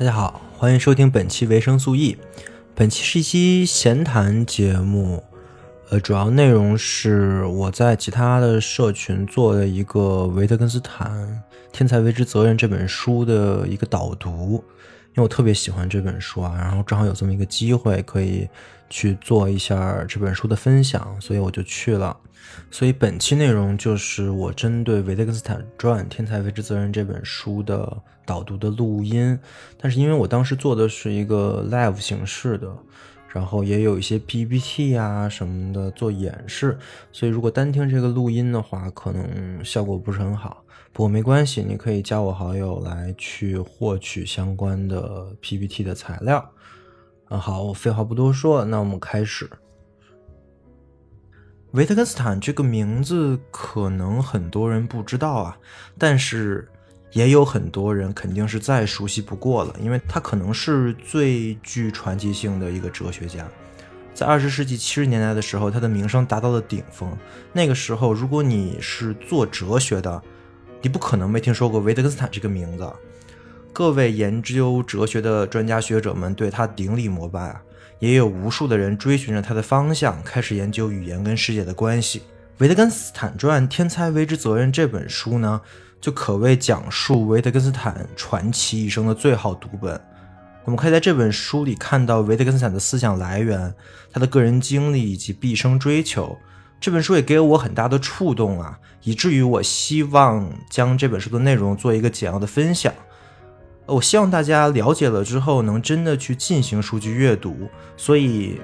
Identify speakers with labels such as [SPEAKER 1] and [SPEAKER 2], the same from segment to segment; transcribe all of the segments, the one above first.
[SPEAKER 1] 大家好，欢迎收听本期维生素 E。本期是一期闲谈节目，呃，主要内容是我在其他的社群做的一个《维特根斯坦：天才为之责任》这本书的一个导读，因为我特别喜欢这本书啊，然后正好有这么一个机会可以去做一下这本书的分享，所以我就去了。所以本期内容就是我针对《维特根斯坦传：天才为之责任》这本书的导读的录音，但是因为我当时做的是一个 live 形式的，然后也有一些 PPT 啊什么的做演示，所以如果单听这个录音的话，可能效果不是很好。不过没关系，你可以加我好友来去获取相关的 PPT 的材料。嗯，好，我废话不多说，那我们开始。维特根斯坦这个名字可能很多人不知道啊，但是也有很多人肯定是再熟悉不过了，因为他可能是最具传奇性的一个哲学家。在二十世纪七十年代的时候，他的名声达到了顶峰。那个时候，如果你是做哲学的，你不可能没听说过维特根斯坦这个名字。各位研究哲学的专家学者们对他顶礼膜拜啊。也有无数的人追寻着他的方向，开始研究语言跟世界的关系。《维特根斯坦传：天才为之责任》这本书呢，就可谓讲述维特根斯坦传奇一生的最好读本。我们可以在这本书里看到维特根斯坦的思想来源、他的个人经历以及毕生追求。这本书也给我很大的触动啊，以至于我希望将这本书的内容做一个简要的分享。我希望大家了解了之后，能真的去进行数据阅读。所以，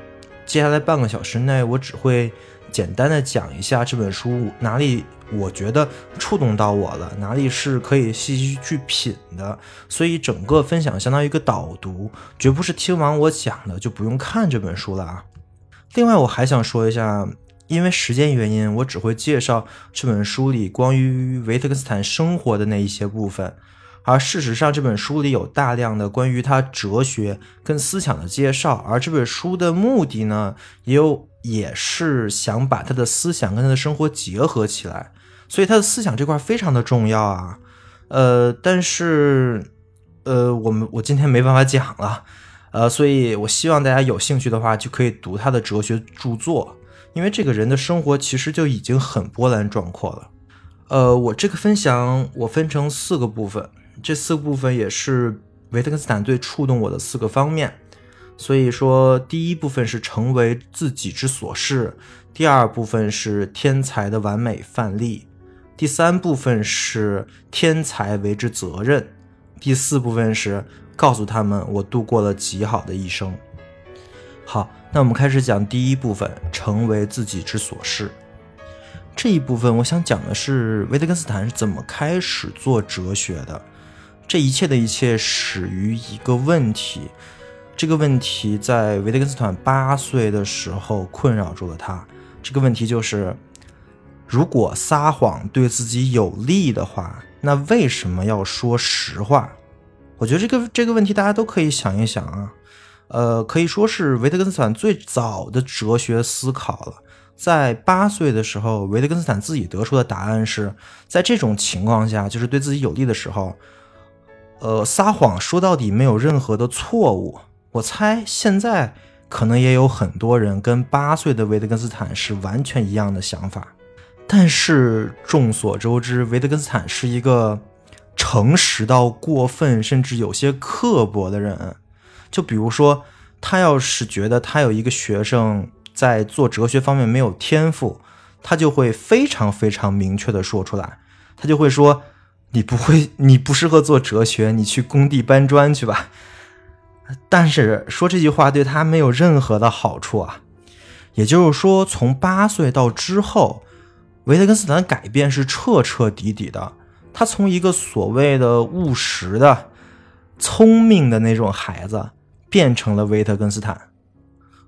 [SPEAKER 1] 接下来半个小时内，我只会简单的讲一下这本书哪里我觉得触动到我了，哪里是可以细细去品的。所以，整个分享相当于一个导读，绝不是听完我讲的就不用看这本书了啊。另外，我还想说一下，因为时间原因，我只会介绍这本书里关于维特根斯坦生活的那一些部分。而事实上，这本书里有大量的关于他哲学跟思想的介绍，而这本书的目的呢，也有也是想把他的思想跟他的生活结合起来，所以他的思想这块非常的重要啊。呃，但是，呃，我们我今天没办法讲了，呃，所以我希望大家有兴趣的话，就可以读他的哲学著作，因为这个人的生活其实就已经很波澜壮阔了。呃，我这个分享我分成四个部分。这四个部分也是维特根斯坦最触动我的四个方面，所以说第一部分是成为自己之所是，第二部分是天才的完美范例，第三部分是天才为之责任，第四部分是告诉他们我度过了极好的一生。好，那我们开始讲第一部分，成为自己之所是。这一部分我想讲的是维特根斯坦是怎么开始做哲学的。这一切的一切始于一个问题，这个问题在维特根斯坦八岁的时候困扰住了他。这个问题就是：如果撒谎对自己有利的话，那为什么要说实话？我觉得这个这个问题大家都可以想一想啊。呃，可以说是维特根斯坦最早的哲学思考了。在八岁的时候，维特根斯坦自己得出的答案是在这种情况下，就是对自己有利的时候。呃，撒谎说到底没有任何的错误。我猜现在可能也有很多人跟八岁的维特根斯坦是完全一样的想法。但是众所周知，维特根斯坦是一个诚实到过分，甚至有些刻薄的人。就比如说，他要是觉得他有一个学生在做哲学方面没有天赋，他就会非常非常明确的说出来，他就会说。你不会，你不适合做哲学，你去工地搬砖去吧。但是说这句话对他没有任何的好处啊。也就是说，从八岁到之后，维特根斯坦改变是彻彻底底的。他从一个所谓的务实的、聪明的那种孩子，变成了维特根斯坦。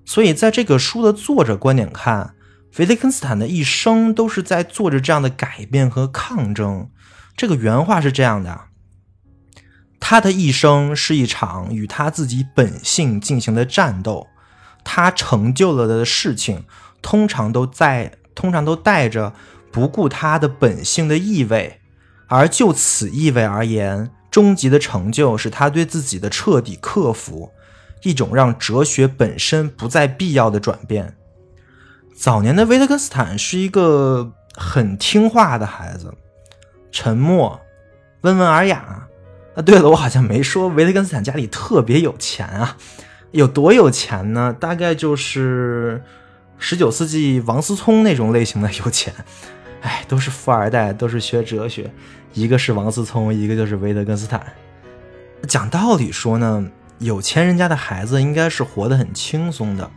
[SPEAKER 1] 所以，在这个书的作者观点看，维特根斯坦的一生都是在做着这样的改变和抗争。这个原话是这样的：他的一生是一场与他自己本性进行的战斗，他成就了的事情，通常都在，通常都带着不顾他的本性的意味，而就此意味而言，终极的成就是他对自己的彻底克服，一种让哲学本身不再必要的转变。早年的维特根斯坦是一个很听话的孩子，沉默、温文尔雅。啊，对了，我好像没说维特根斯坦家里特别有钱啊，有多有钱呢？大概就是十九世纪王思聪那种类型的有钱。哎，都是富二代，都是学哲学，一个是王思聪，一个就是维特根斯坦。讲道理说呢，有钱人家的孩子应该是活得很轻松的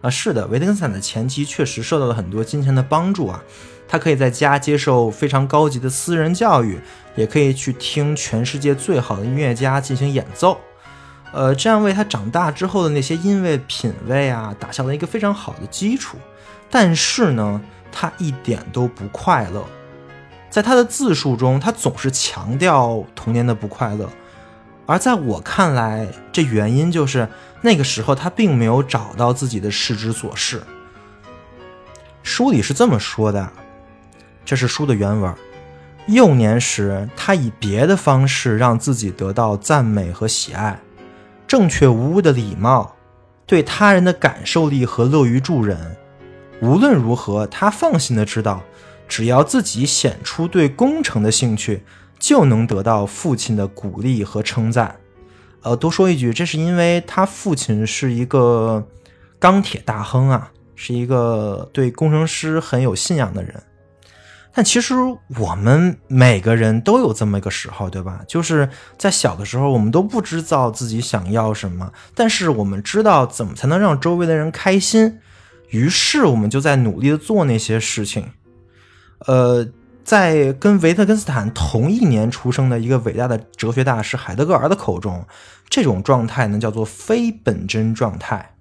[SPEAKER 1] 啊。是的，维特根斯坦的前妻确实受到了很多金钱的帮助啊，他可以在家接受非常高级的私人教育，也可以去听全世界最好的音乐家进行演奏，呃，这样为他长大之后的那些音乐品味啊，打下了一个非常好的基础。但是呢。他一点都不快乐，在他的自述中，他总是强调童年的不快乐，而在我看来，这原因就是那个时候他并没有找到自己的世之所是。书里是这么说的，这是书的原文：幼年时，他以别的方式让自己得到赞美和喜爱，正确无误的礼貌，对他人的感受力和乐于助人。无论如何，他放心的知道，只要自己显出对工程的兴趣，就能得到父亲的鼓励和称赞。呃，多说一句，这是因为他父亲是一个钢铁大亨啊，是一个对工程师很有信仰的人。但其实我们每个人都有这么一个时候，对吧？就是在小的时候，我们都不知道自己想要什么，但是我们知道怎么才能让周围的人开心。于是我们就在努力的做那些事情，呃，在跟维特根斯坦同一年出生的一个伟大的哲学大师海德格尔的口中，这种状态呢叫做非本真状态，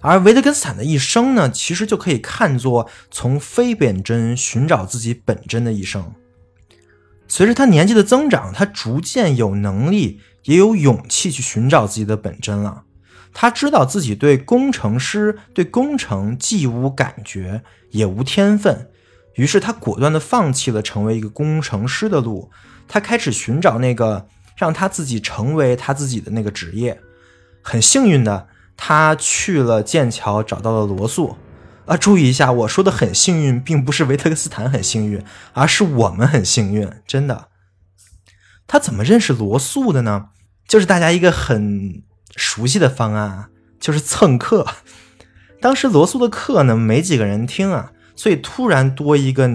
[SPEAKER 1] 而维特根斯坦的一生呢，其实就可以看作从非本真寻找自己本真的一生。随着他年纪的增长，他逐渐有能力也有勇气去寻找自己的本真了。他知道自己对工程师、对工程既无感觉也无天分，于是他果断地放弃了成为一个工程师的路。他开始寻找那个让他自己成为他自己的那个职业。很幸运的，他去了剑桥，找到了罗素。啊，注意一下，我说的很幸运，并不是维特根斯坦很幸运，而是我们很幸运，真的。他怎么认识罗素的呢？就是大家一个很。熟悉的方案就是蹭课。当时罗素的课呢没几个人听啊，所以突然多一个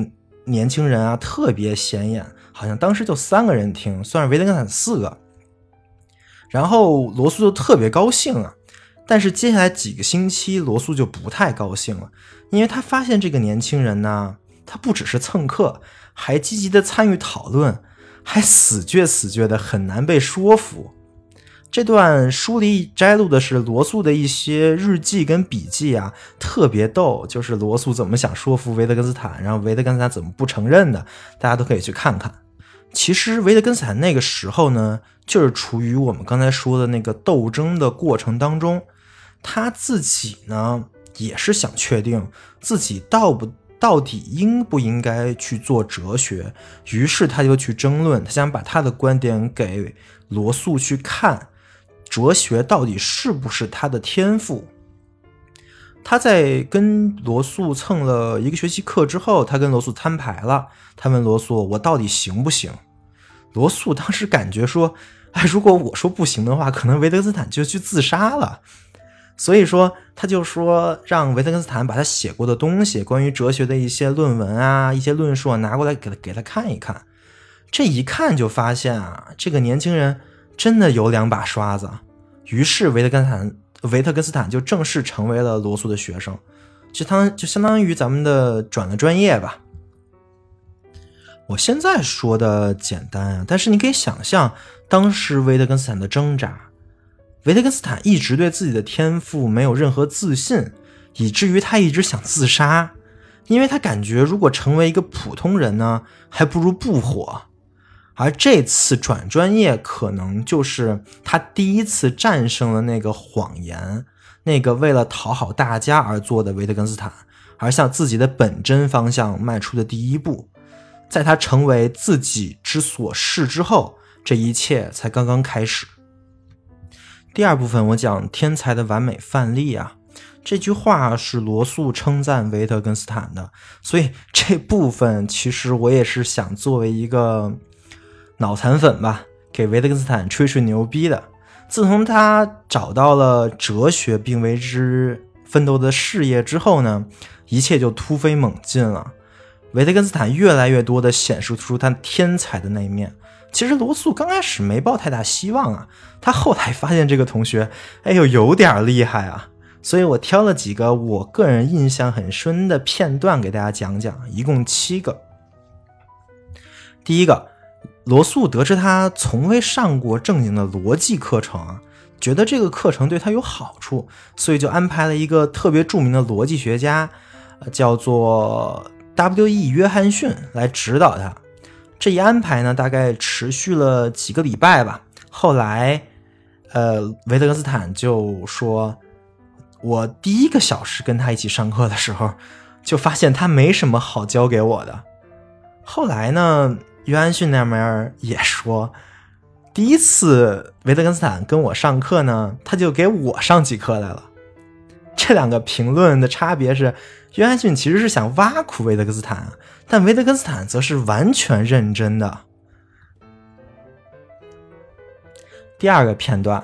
[SPEAKER 1] 年轻人啊，特别显眼。好像当时就三个人听，算是维特根斯坦四个。然后罗素就特别高兴啊。但是接下来几个星期，罗素就不太高兴了，因为他发现这个年轻人呢，他不只是蹭课，还积极的参与讨论，还死倔死倔的，很难被说服。这段书里摘录的是罗素的一些日记跟笔记啊，特别逗。就是罗素怎么想说服维特根斯坦，然后维特根斯坦怎么不承认的，大家都可以去看看。其实维特根斯坦那个时候呢，就是处于我们刚才说的那个斗争的过程当中，他自己呢也是想确定自己到不到底应不应该去做哲学，于是他就去争论，他想把他的观点给罗素去看。哲学到底是不是他的天赋？他在跟罗素蹭了一个学期课之后，他跟罗素摊牌了。他问罗素：“我到底行不行？”罗素当时感觉说：“哎，如果我说不行的话，可能维特根斯坦就去自杀了。”所以说，他就说让维特根斯坦把他写过的东西，关于哲学的一些论文啊、一些论述啊拿过来给他给他看一看。这一看就发现啊，这个年轻人。真的有两把刷子，于是维特根斯坦维特根斯坦就正式成为了罗素的学生，就当就相当于咱们的转了专业吧。我现在说的简单啊，但是你可以想象当时维特根斯坦的挣扎。维特根斯坦一直对自己的天赋没有任何自信，以至于他一直想自杀，因为他感觉如果成为一个普通人呢，还不如不活。而这次转专业，可能就是他第一次战胜了那个谎言，那个为了讨好大家而做的维特根斯坦，而向自己的本真方向迈出的第一步。在他成为自己之所是之后，这一切才刚刚开始。第二部分我讲天才的完美范例啊，这句话是罗素称赞维特根斯坦的，所以这部分其实我也是想作为一个脑残粉吧，给维特根斯坦吹吹牛逼的。自从他找到了哲学并为之奋斗的事业之后呢，一切就突飞猛进了。维特根斯坦越来越多的显示出他天才的那一面。其实罗素刚开始没抱太大希望啊，他后来发现这个同学，哎呦有点厉害啊，所以我挑了几个我个人印象很深的片段给大家讲讲，一共七个。第一个。罗素得知他从未上过正经的逻辑课程，觉得这个课程对他有好处，所以就安排了一个特别著名的逻辑学家，叫做 W.E. 约翰逊来指导他。这一安排呢，大概持续了几个礼拜吧。后来，呃，维特根斯坦就说：“我第一个小时跟他一起上课的时候，就发现他没什么好教给我的。”后来呢？约翰逊那边也说，第一次维特根斯坦跟我上课呢，他就给我上起课来了。这两个评论的差别是，约翰逊其实是想挖苦维特根斯坦，但维特根斯坦则是完全认真的。第二个片段，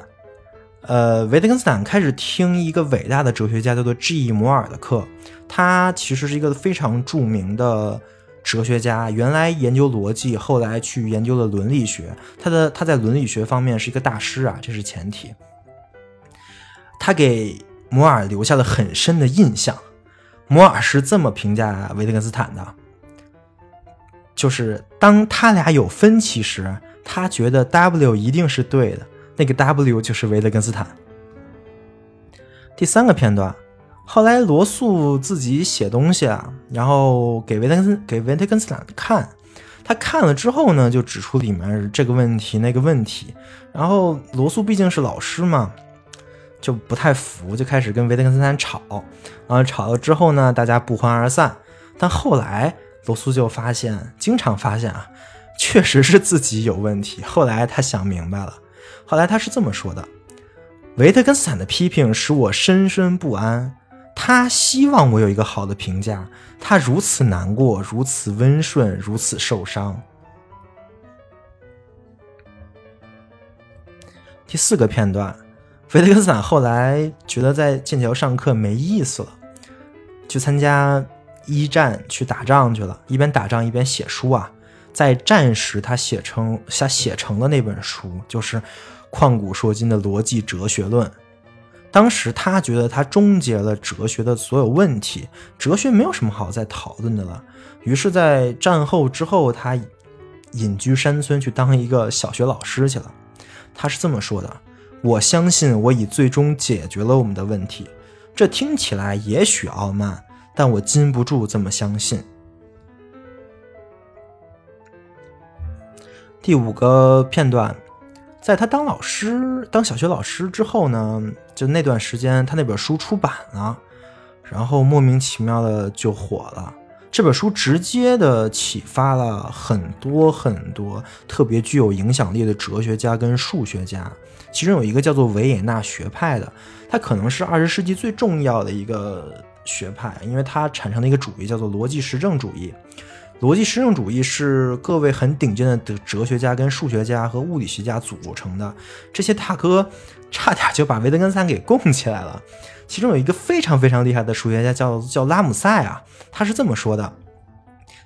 [SPEAKER 1] 呃，维特根斯坦开始听一个伟大的哲学家叫做 G. 摩尔的课，他其实是一个非常著名的。哲学家原来研究逻辑，后来去研究了伦理学。他的他在伦理学方面是一个大师啊，这是前提。他给摩尔留下了很深的印象。摩尔是这么评价维特根斯坦的：，就是当他俩有分歧时，他觉得 W 一定是对的，那个 W 就是维特根斯坦。第三个片段。后来罗素自己写东西啊，然后给维特根斯给维特根斯坦看，他看了之后呢，就指出里面这个问题那个问题。然后罗素毕竟是老师嘛，就不太服，就开始跟维特根斯坦吵。然后吵了之后呢，大家不欢而散。但后来罗素就发现，经常发现啊，确实是自己有问题。后来他想明白了，后来他是这么说的：维特根斯坦的批评使我深深不安。他希望我有一个好的评价，他如此难过，如此温顺，如此受伤。第四个片段，维特根斯坦后来觉得在剑桥上课没意思了，去参加一战去打仗去了，一边打仗一边写书啊。在战时，他写成他写成了那本书，就是旷古烁今的逻辑哲学论。当时他觉得他终结了哲学的所有问题，哲学没有什么好再讨论的了。于是，在战后之后，他隐居山村去当一个小学老师去了。他是这么说的：“我相信我已最终解决了我们的问题。”这听起来也许傲慢，但我禁不住这么相信。第五个片段。在他当老师、当小学老师之后呢，就那段时间，他那本书出版了，然后莫名其妙的就火了。这本书直接的启发了很多很多特别具有影响力的哲学家跟数学家，其中有一个叫做维也纳学派的，他可能是二十世纪最重要的一个学派，因为它产生的一个主义叫做逻辑实证主义。逻辑实证主义是各位很顶尖的哲学家、跟数学家和物理学家组成的。这些大哥差点就把维特根斯坦给供起来了。其中有一个非常非常厉害的数学家，叫 叫拉姆塞啊，他是这么说的：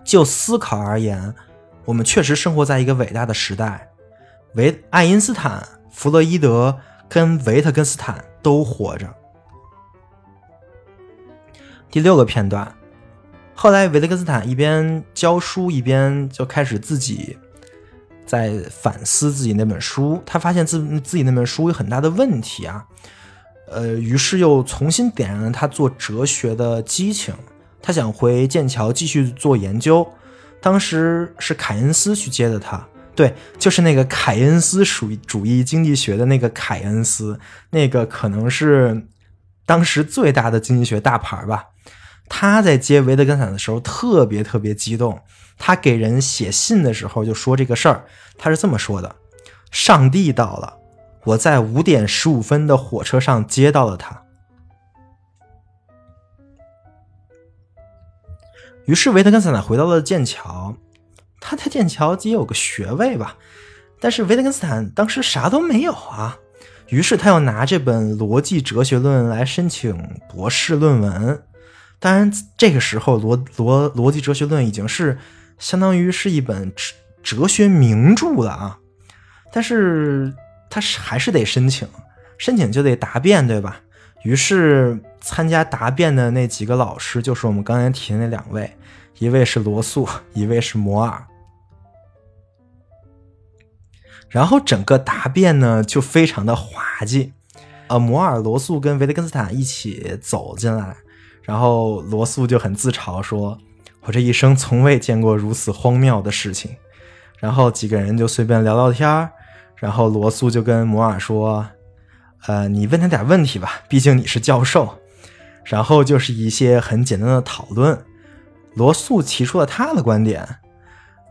[SPEAKER 1] 就思考而言，我们确实生活在一个伟大的时代。维爱因斯坦、弗洛伊德跟维特根斯坦都活着。第六个片段。后来，维特根斯坦一边教书，一边就开始自己在反思自己那本书。他发现自自己那本书有很大的问题啊，呃，于是又重新点燃了他做哲学的激情。他想回剑桥继续做研究。当时是凯恩斯去接的他，对，就是那个凯恩斯属于主义经济学的那个凯恩斯，那个可能是当时最大的经济学大牌吧。他在接维特根斯坦的时候特别特别激动，他给人写信的时候就说这个事儿，他是这么说的：上帝到了，我在五点十五分的火车上接到了他。于是维特根斯坦回到了剑桥，他在剑桥也有个学位吧，但是维特根斯坦当时啥都没有啊。于是他要拿这本《逻辑哲学论》来申请博士论文。当然，这个时候《逻逻逻辑哲学论》已经是相当于是一本哲哲学名著了啊。但是他还是得申请，申请就得答辩，对吧？于是参加答辩的那几个老师就是我们刚才提的那两位，一位是罗素，一位是摩尔。然后整个答辩呢就非常的滑稽，呃，摩尔、罗素跟维特根斯坦一起走进来，然后罗素就很自嘲说：“我这一生从未见过如此荒谬的事情。”然后几个人就随便聊聊天儿然后罗素就跟摩尔说：“呃，你问他点问题吧，毕竟你是教授。”然后就是一些很简单的讨论，罗素提出了他的观点。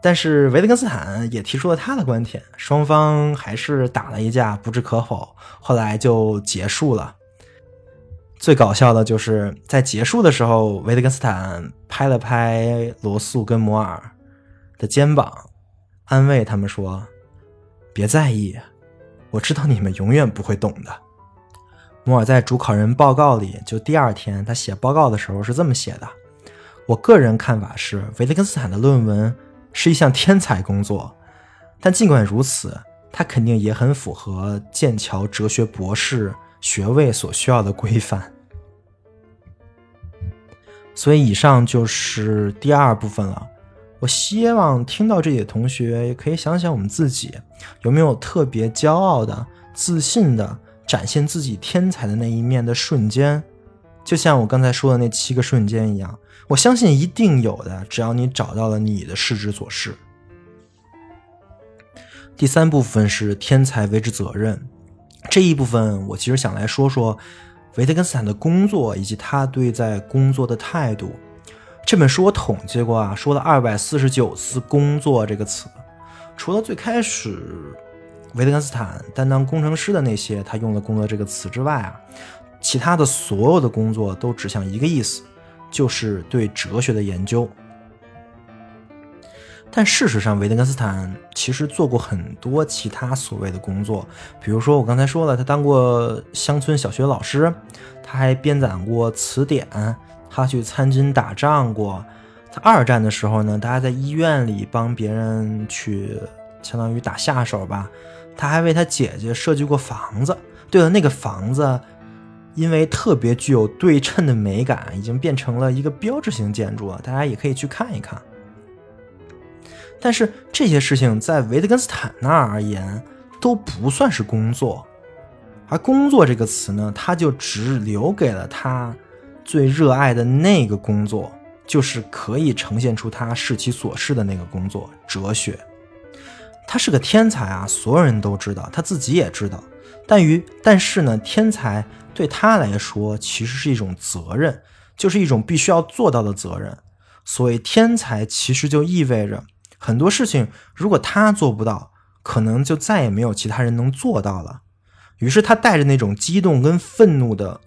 [SPEAKER 1] 但是维特根斯坦也提出了他的观点，双方还是打了一架，不置可否。后来就结束了。最搞笑的就是在结束的时候，维特根斯坦拍了拍罗素跟摩尔的肩膀，安慰他们说：“别在意，我知道你们永远不会懂的。”摩尔在主考人报告里，就第二天他写报告的时候是这么写的：“我个人看法是，维特根斯坦的论文。”是一项天才工作，但尽管如此，他肯定也很符合剑桥哲学博士学位所需要的规范。所以，以上就是第二部分了。我希望听到这里的同学也可以想想我们自己有没有特别骄傲的、自信的展现自己天才的那一面的瞬间，就像我刚才说的那七个瞬间一样。我相信一定有的，只要你找到了你的世之所是。第三部分是天才为之责任，这一部分我其实想来说说维特根斯坦的工作以及他对在工作的态度。这本书我统计过啊，说了二百四十九次“工作”这个词，除了最开始维特根斯坦担当工程师的那些他用了“工作”这个词之外啊，其他的所有的工作都指向一个意思。就是对哲学的研究，但事实上，维特根斯坦其实做过很多其他所谓的工作，比如说我刚才说了，他当过乡村小学老师，他还编纂过词典，他去参军打仗过。他二战的时候呢，大家在医院里帮别人去，相当于打下手吧。他还为他姐姐设计过房子。对了，那个房子。因为特别具有对称的美感，已经变成了一个标志性建筑了。大家也可以去看一看。但是这些事情在维特根斯坦那儿而言都不算是工作，而“工作”这个词呢，他就只留给了他最热爱的那个工作，就是可以呈现出他视其所视的那个工作——哲学。他是个天才啊，所有人都知道，他自己也知道。但于但是呢，天才。对他来说，其实是一种责任，就是一种必须要做到的责任。所谓天才，其实就意味着很多事情，如果他做不到，可能就再也没有其他人能做到了。于是他带着那种激动跟愤怒的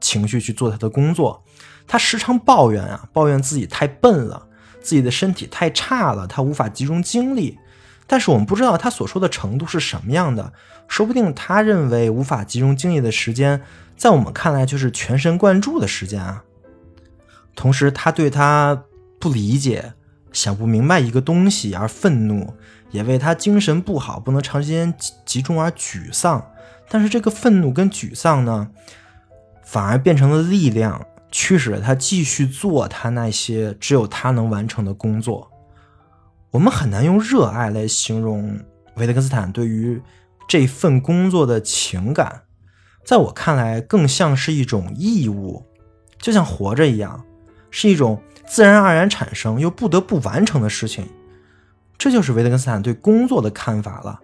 [SPEAKER 1] 情绪去做他的工作。他时常抱怨啊，抱怨自己太笨了，自己的身体太差了，他无法集中精力。但是我们不知道他所说的程度是什么样的，说不定他认为无法集中精力的时间，在我们看来就是全神贯注的时间啊。同时，他对他不理解、想不明白一个东西而愤怒，也为他精神不好、不能长时间集集中而沮丧。但是这个愤怒跟沮丧呢，反而变成了力量，驱使着他继续做他那些只有他能完成的工作。我们很难用热爱来形容维特根斯坦对于这份工作的情感，在我看来，更像是一种义务，就像活着一样，是一种自然而然产生又不得不完成的事情。这就是维特根斯坦对工作的看法了。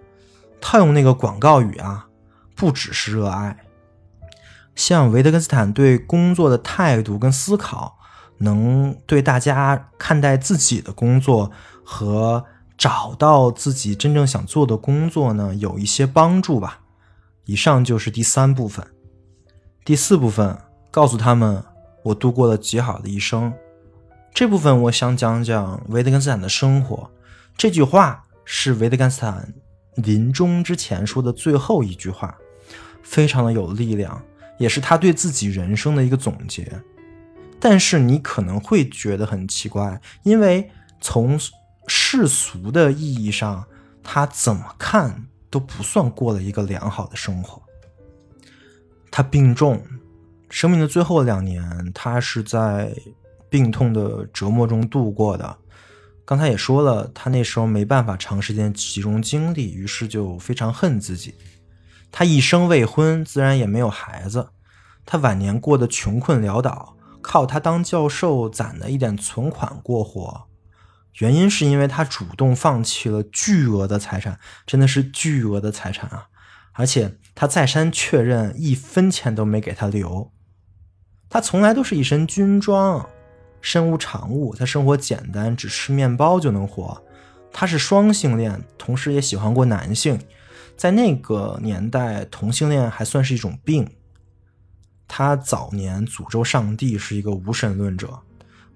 [SPEAKER 1] 套用那个广告语啊，不只是热爱。像维特根斯坦对工作的态度跟思考，能对大家看待自己的工作。和找到自己真正想做的工作呢，有一些帮助吧。以上就是第三部分，第四部分告诉他们我度过了极好的一生。这部分我想讲讲维特根斯坦的生活。这句话是维特根斯坦临终之前说的最后一句话，非常的有力量，也是他对自己人生的一个总结。但是你可能会觉得很奇怪，因为从世俗的意义上，他怎么看？都不算过了一个良好的生活。他病重，生命的最后两年，他是在病痛的折磨中度过的。刚才也说了，他那时候没办法长时间集中精力，于是就非常恨自己。他一生未婚，自然也没有孩子。他晚年过得穷困潦倒，靠他当教授攒的一点存款过活。原因是因为他主动放弃了巨额的财产，真的是巨额的财产啊！而且他再三确认，一分钱都没给他留。他从来都是一身军装，身无长物，他生活简单，只吃面包就能活。他是双性恋，同时也喜欢过男性，在那个年代，同性恋还算是一种病。他早年诅咒上帝，是一个无神论者。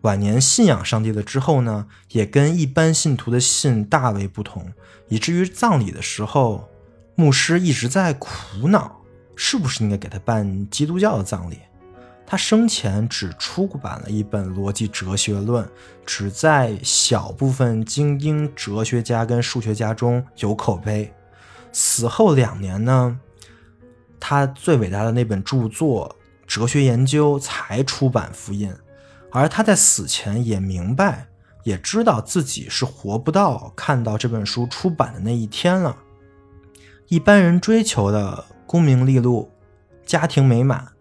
[SPEAKER 1] 晚年信仰上帝了之后呢，也跟一般信徒的信大为不同，以至于葬礼的时候，牧师一直在苦恼，是不是应该给他办基督教的葬礼。他生前只出版了一本《逻辑哲学论》，只在小部分精英哲学家跟数学家中有口碑。死后两年呢，他最伟大的那本著作《哲学研究》才出版复印。而他在死前也明白，也知道自己是活不到看到这本书出版的那一天了。一般人追求的功名利禄、家庭美满，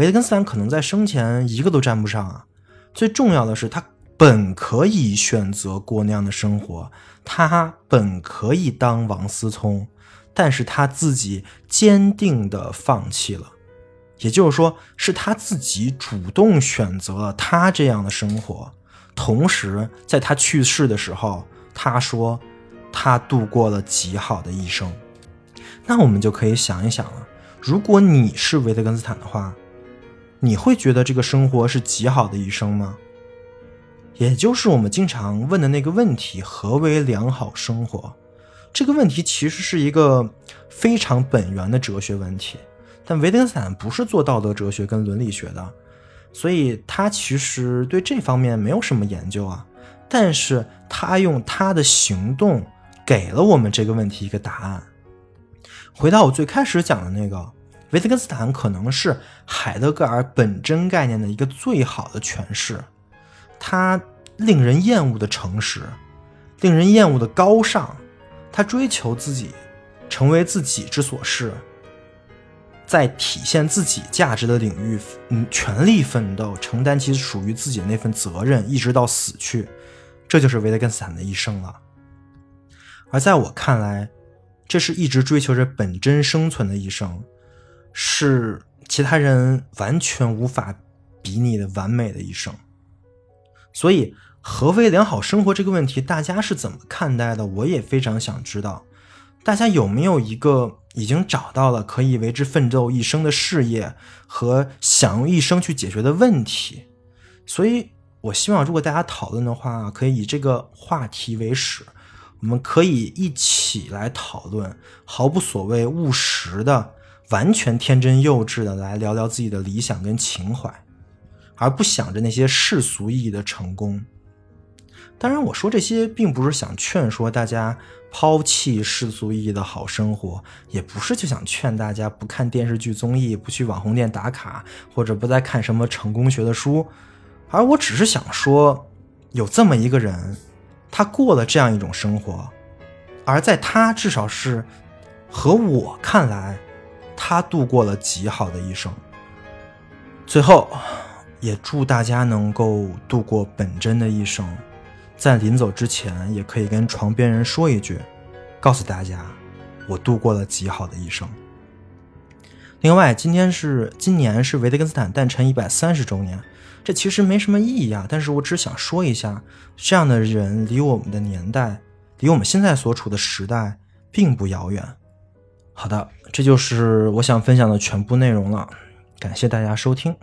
[SPEAKER 1] 维特根斯坦可能在生前一个都沾不上啊。最重要的是，他本可以选择过那样的生活，他本可以当王思聪，但是他自己坚定的放弃了。也就是说，是他自己主动选择了他这样的生活。同时，在他去世的时候，他说他度过了极好的一生。那我们就可以想一想了：如果你是维特根斯坦的话，你会觉得这个生活是极好的一生吗？也就是我们经常问的那个问题：何为良好生活？这个问题其实是一个非常本源的哲学问题。但维特根斯坦不是做道德哲学跟伦理学的，所以他其实对这方面没有什么研究啊。但是他用他的行动给了我们这个问题一个答案。回到我最开始讲的那个，维特根斯坦可能是海德格尔本真概念的一个最好的诠释。他令人厌恶的诚实，令人厌恶的高尚，他追求自己，成为自己之所是。在体现自己价值的领域，嗯，全力奋斗，承担起属于自己的那份责任，一直到死去，这就是维特根斯坦的一生了。而在我看来，这是一直追求着本真生存的一生，是其他人完全无法比拟的完美的一生。所以，何为良好生活这个问题，大家是怎么看待的？我也非常想知道，大家有没有一个？已经找到了可以为之奋斗一生的事业和想用一生去解决的问题，所以我希望，如果大家讨论的话，可以以这个话题为始，我们可以一起来讨论，毫不所谓、务实的、完全天真幼稚的来聊聊自己的理想跟情怀，而不想着那些世俗意义的成功。当然，我说这些并不是想劝说大家。抛弃世俗意义的好生活，也不是就想劝大家不看电视剧综艺，不去网红店打卡，或者不再看什么成功学的书，而我只是想说，有这么一个人，他过了这样一种生活，而在他至少是和我看来，他度过了极好的一生。最后，也祝大家能够度过本真的一生。在临走之前，也可以跟床边人说一句，告诉大家，我度过了极好的一生。另外，今天是今年是维特根斯坦诞辰一百三十周年，这其实没什么意义啊，但是我只想说一下，这样的人离我们的年代离我们现在所处的时代并不遥远。好的，这就是我想分享的全部内容了，感谢大家收听。